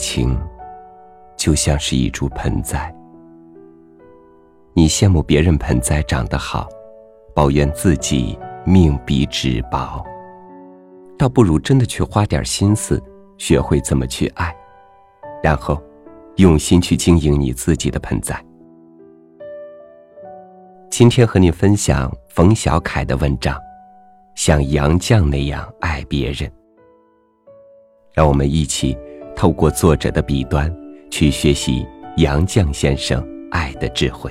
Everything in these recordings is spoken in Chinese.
情，就像是一株盆栽。你羡慕别人盆栽长得好，抱怨自己命比纸薄，倒不如真的去花点心思，学会怎么去爱，然后用心去经营你自己的盆栽。今天和你分享冯小凯的文章，像杨绛那样爱别人。让我们一起透过作者的笔端，去学习杨绛先生爱的智慧。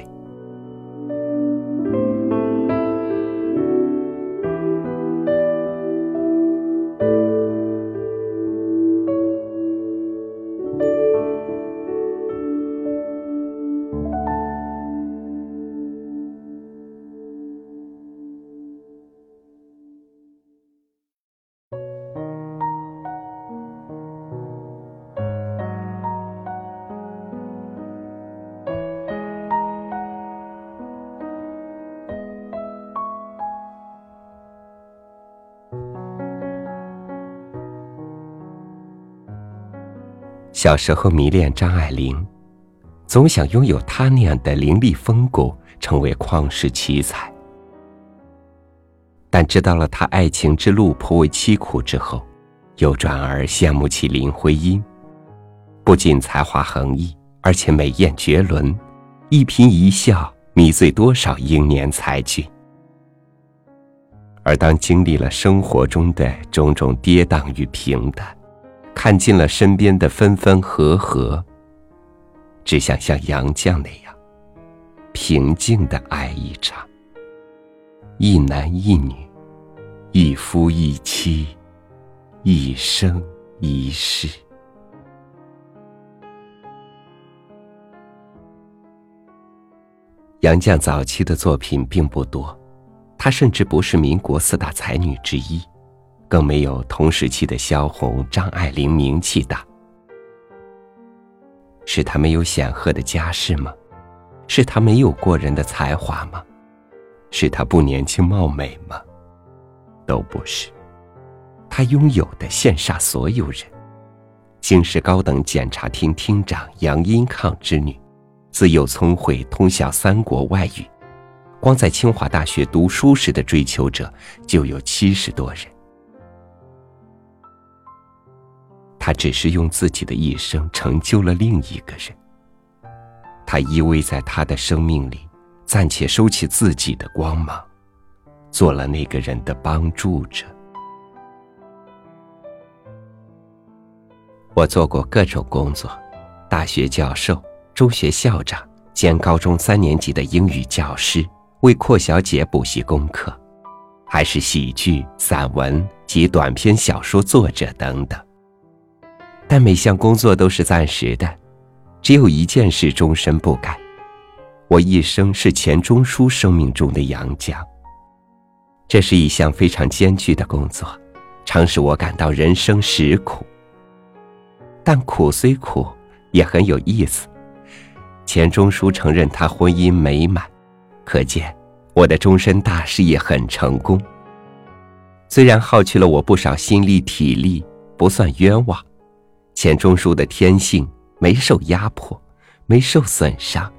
小时候迷恋张爱玲，总想拥有她那样的凌厉风骨，成为旷世奇才。但知道了她爱情之路颇为凄苦之后，又转而羡慕起林徽因，不仅才华横溢，而且美艳绝伦，一颦一笑迷醉多少英年才俊。而当经历了生活中的种种跌宕与平淡，看尽了身边的分分合合，只想像杨绛那样平静的爱一场，一男一女，一夫一妻，一生一世。杨绛早期的作品并不多，她甚至不是民国四大才女之一。更没有同时期的萧红、张爱玲名气大。是她没有显赫的家世吗？是她没有过人的才华吗？是她不年轻貌美吗？都不是。她拥有的羡煞所有人。京师高等检察厅厅长杨荫抗之女，自幼聪慧，通晓三国外语，光在清华大学读书时的追求者就有七十多人。他只是用自己的一生成就了另一个人。他依偎在他的生命里，暂且收起自己的光芒，做了那个人的帮助者。我做过各种工作：大学教授、中学校长兼高中三年级的英语教师，为阔小姐补习功课，还是喜剧、散文及短篇小说作者等等。但每项工作都是暂时的，只有一件事终身不改。我一生是钱钟书生命中的杨绛。这是一项非常艰巨的工作，常使我感到人生实苦。但苦虽苦，也很有意思。钱钟书承认他婚姻美满，可见我的终身大事业很成功。虽然耗去了我不少心力体力，不算冤枉。钱钟书的天性没受压迫，没受损伤，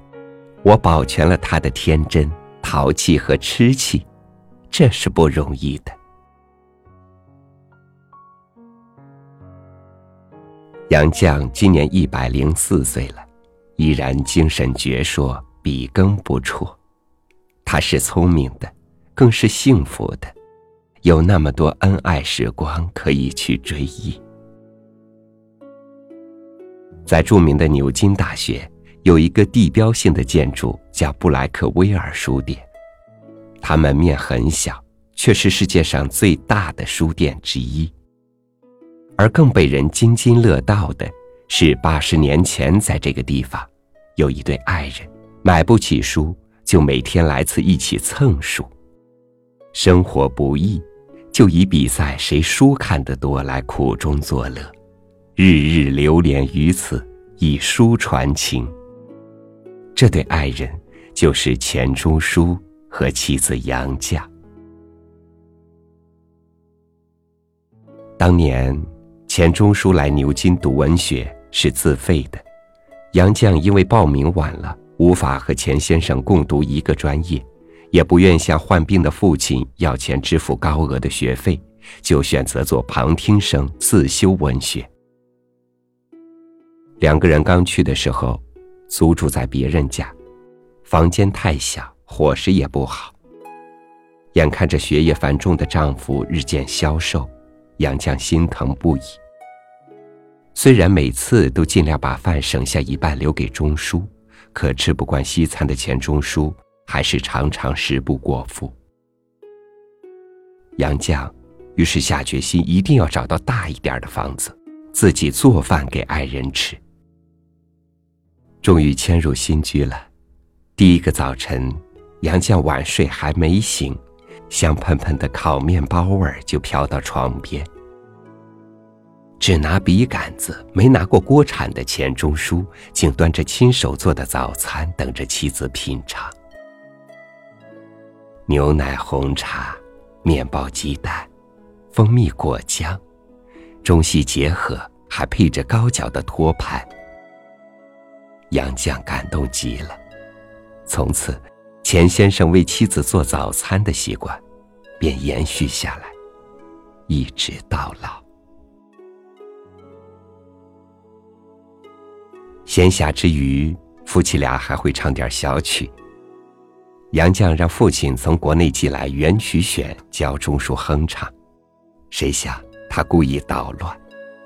我保全了他的天真、淘气和痴气，这是不容易的。杨绛今年一百零四岁了，依然精神矍铄，笔耕不辍。他是聪明的，更是幸福的，有那么多恩爱时光可以去追忆。在著名的牛津大学，有一个地标性的建筑叫布莱克威尔书店，它门面很小，却是世界上最大的书店之一。而更被人津津乐道的是，八十年前在这个地方，有一对爱人买不起书，就每天来此一起蹭书。生活不易，就以比赛谁书看得多来苦中作乐。日日流连于此，以书传情。这对爱人就是钱钟书和妻子杨绛。当年，钱钟书来牛津读文学，是自费的。杨绛因为报名晚了，无法和钱先生共读一个专业，也不愿向患病的父亲要钱支付高额的学费，就选择做旁听生自修文学。两个人刚去的时候，租住在别人家，房间太小，伙食也不好。眼看着学业繁重的丈夫日渐消瘦，杨绛心疼不已。虽然每次都尽量把饭省下一半留给钟书，可吃不惯西餐的钱钟书还是常常食不果腹。杨绛于是下决心一定要找到大一点的房子，自己做饭给爱人吃。终于迁入新居了。第一个早晨，杨绛晚睡还没醒，香喷喷的烤面包味儿就飘到床边。只拿笔杆子没拿过锅铲的钱钟书，竟端着亲手做的早餐等着妻子品尝。牛奶、红茶、面包、鸡蛋、蜂蜜、果浆，中西结合，还配着高脚的托盘。杨绛感动极了，从此，钱先生为妻子做早餐的习惯便延续下来，一直到老。闲暇之余，夫妻俩还会唱点小曲。杨绛让父亲从国内寄来原曲选教钟书哼唱，谁想他故意捣乱，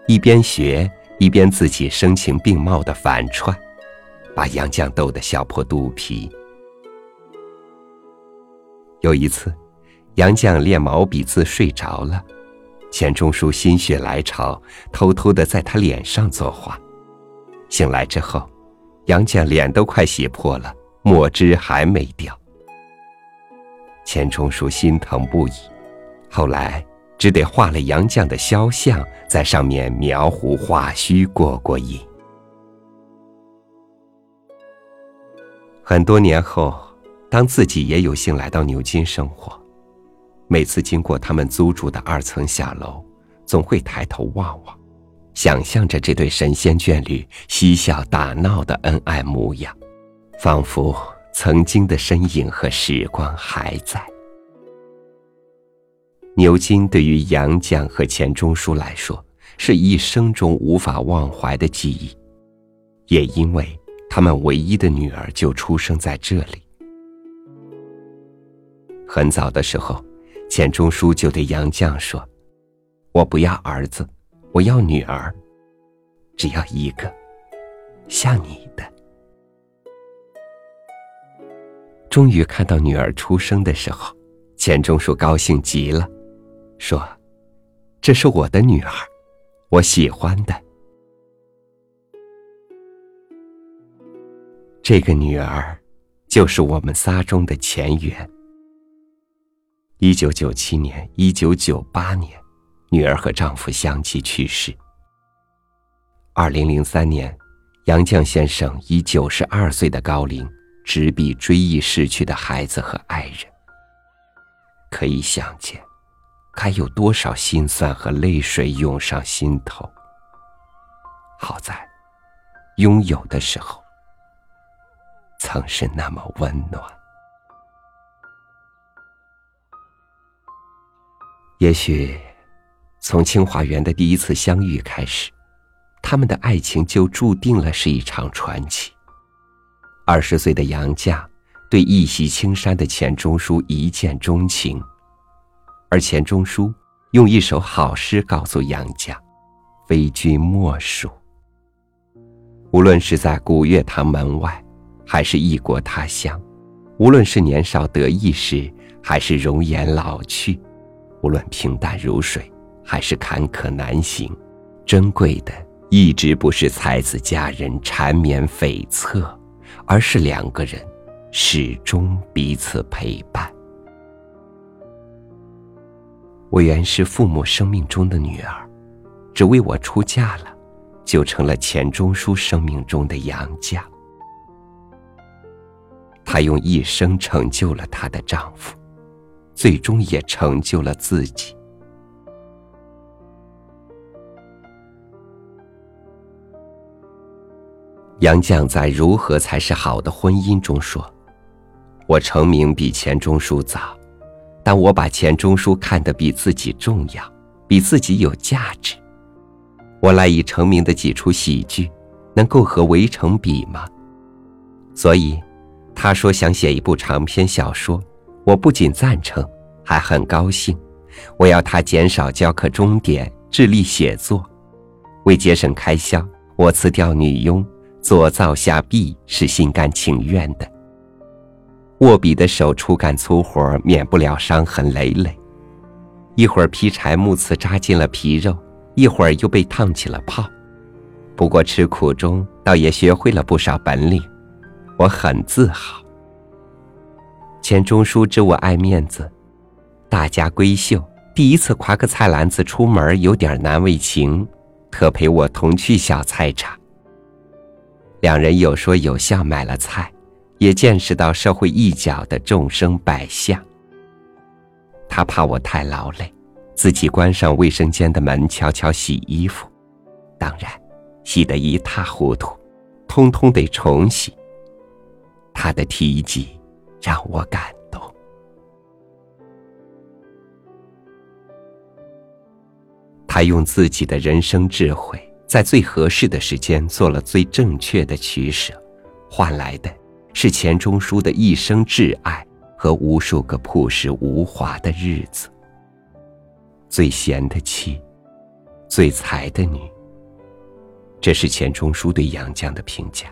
一边学一边自己声情并茂的反串。把杨绛逗得笑破肚皮。有一次，杨绛练毛笔字睡着了，钱钟书心血来潮，偷偷的在他脸上作画。醒来之后，杨绛脸都快洗破了，墨汁还没掉。钱钟书心疼不已，后来只得画了杨绛的肖像，在上面描胡画须，过过瘾。很多年后，当自己也有幸来到牛津生活，每次经过他们租住的二层小楼，总会抬头望望，想象着这对神仙眷侣嬉笑打闹的恩爱模样，仿佛曾经的身影和时光还在。牛津对于杨绛和钱钟书来说，是一生中无法忘怀的记忆，也因为。他们唯一的女儿就出生在这里。很早的时候，钱钟书就对杨绛说：“我不要儿子，我要女儿，只要一个，像你的。”终于看到女儿出生的时候，钱钟书高兴极了，说：“这是我的女儿，我喜欢的。”这个女儿，就是我们仨中的前缘。一九九七年、一九九八年，女儿和丈夫相继去世。二零零三年，杨绛先生以九十二岁的高龄执笔追忆逝去的孩子和爱人。可以想见，该有多少心酸和泪水涌上心头。好在，拥有的时候。曾是那么温暖。也许，从清华园的第一次相遇开始，他们的爱情就注定了是一场传奇。二十岁的杨绛对一袭青衫的钱钟书一见钟情，而钱钟书用一首好诗告诉杨绛：“非君莫属。”无论是在古月堂门外。还是异国他乡，无论是年少得意时，还是容颜老去；无论平淡如水，还是坎坷难行，珍贵的一直不是才子佳人缠绵悱恻，而是两个人始终彼此陪伴。我原是父母生命中的女儿，只为我出嫁了，就成了钱钟书生命中的杨绛。她用一生成就了她的丈夫，最终也成就了自己。杨绛在《如何才是好的婚姻》中说：“我成名比钱钟书早，但我把钱钟书看得比自己重要，比自己有价值。我赖以成名的几出喜剧，能够和《围城》比吗？所以，他说想写一部长篇小说，我不仅赞成，还很高兴。我要他减少教课钟点，致力写作，为节省开销，我辞掉女佣。”做灶下婢是心甘情愿的。握笔的手粗干粗活，免不了伤痕累累。一会儿劈柴木刺扎进了皮肉，一会儿又被烫起了泡。不过吃苦中，倒也学会了不少本领，我很自豪。钱钟书知我爱面子，大家闺秀第一次挎个菜篮子出门，有点难为情，特陪我同去小菜场。两人有说有笑买了菜，也见识到社会一角的众生百相。他怕我太劳累，自己关上卫生间的门，悄悄洗衣服。当然，洗得一塌糊涂，通通得重洗。他的提及让我感动。他用自己的人生智慧。在最合适的时间做了最正确的取舍，换来的是钱钟书的一生挚爱和无数个朴实无华的日子。最贤的妻，最才的女。这是钱钟书对杨绛的评价。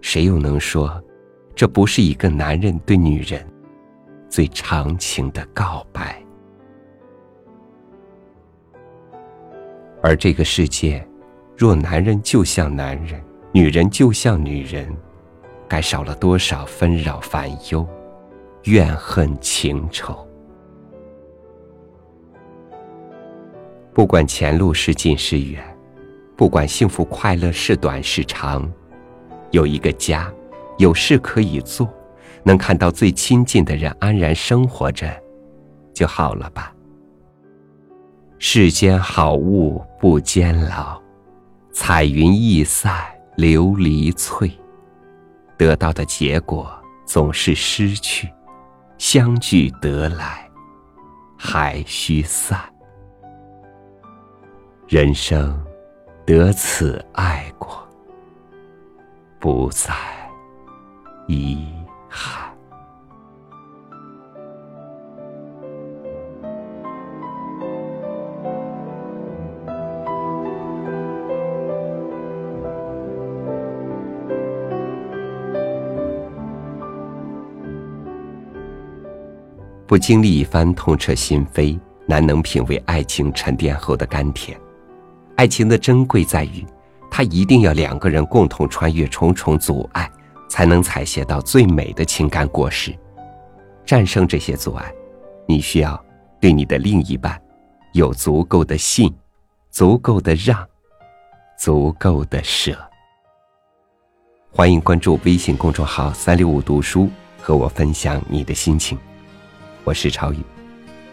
谁又能说，这不是一个男人对女人最长情的告白？而这个世界，若男人就像男人，女人就像女人，该少了多少纷扰烦忧、怨恨情仇？不管前路是近是远，不管幸福快乐是短是长，有一个家，有事可以做，能看到最亲近的人安然生活着，就好了吧。世间好物不坚牢，彩云易散琉璃脆。得到的结果总是失去，相聚得来还须散。人生得此爱过，不再遗憾。不经历一番痛彻心扉，难能品味爱情沉淀后的甘甜。爱情的珍贵在于，他一定要两个人共同穿越重重阻碍，才能采撷到最美的情感果实。战胜这些阻碍，你需要对你的另一半有足够的信、足够的让、足够的舍。欢迎关注微信公众号“三六五读书”，和我分享你的心情。我是超宇，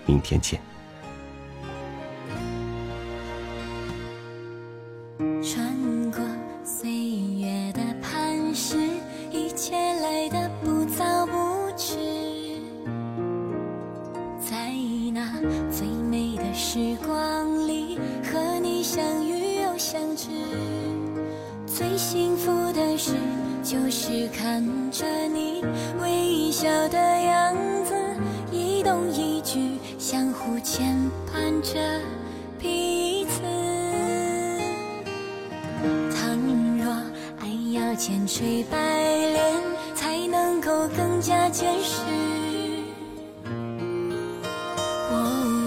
明天见。就是看着你微笑的样子。一动一举，相互牵绊着彼此。倘若爱要千锤百炼，才能够更加坚实。我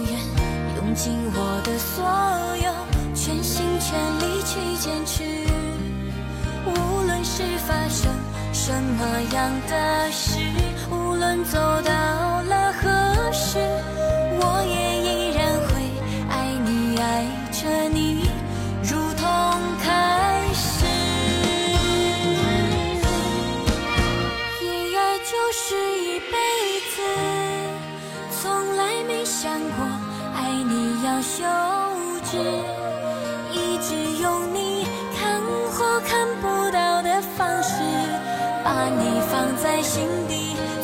愿用尽我的所有，全心全力去坚持。无论是发生什么样的事，无论走到了何。时，我也你放在心底。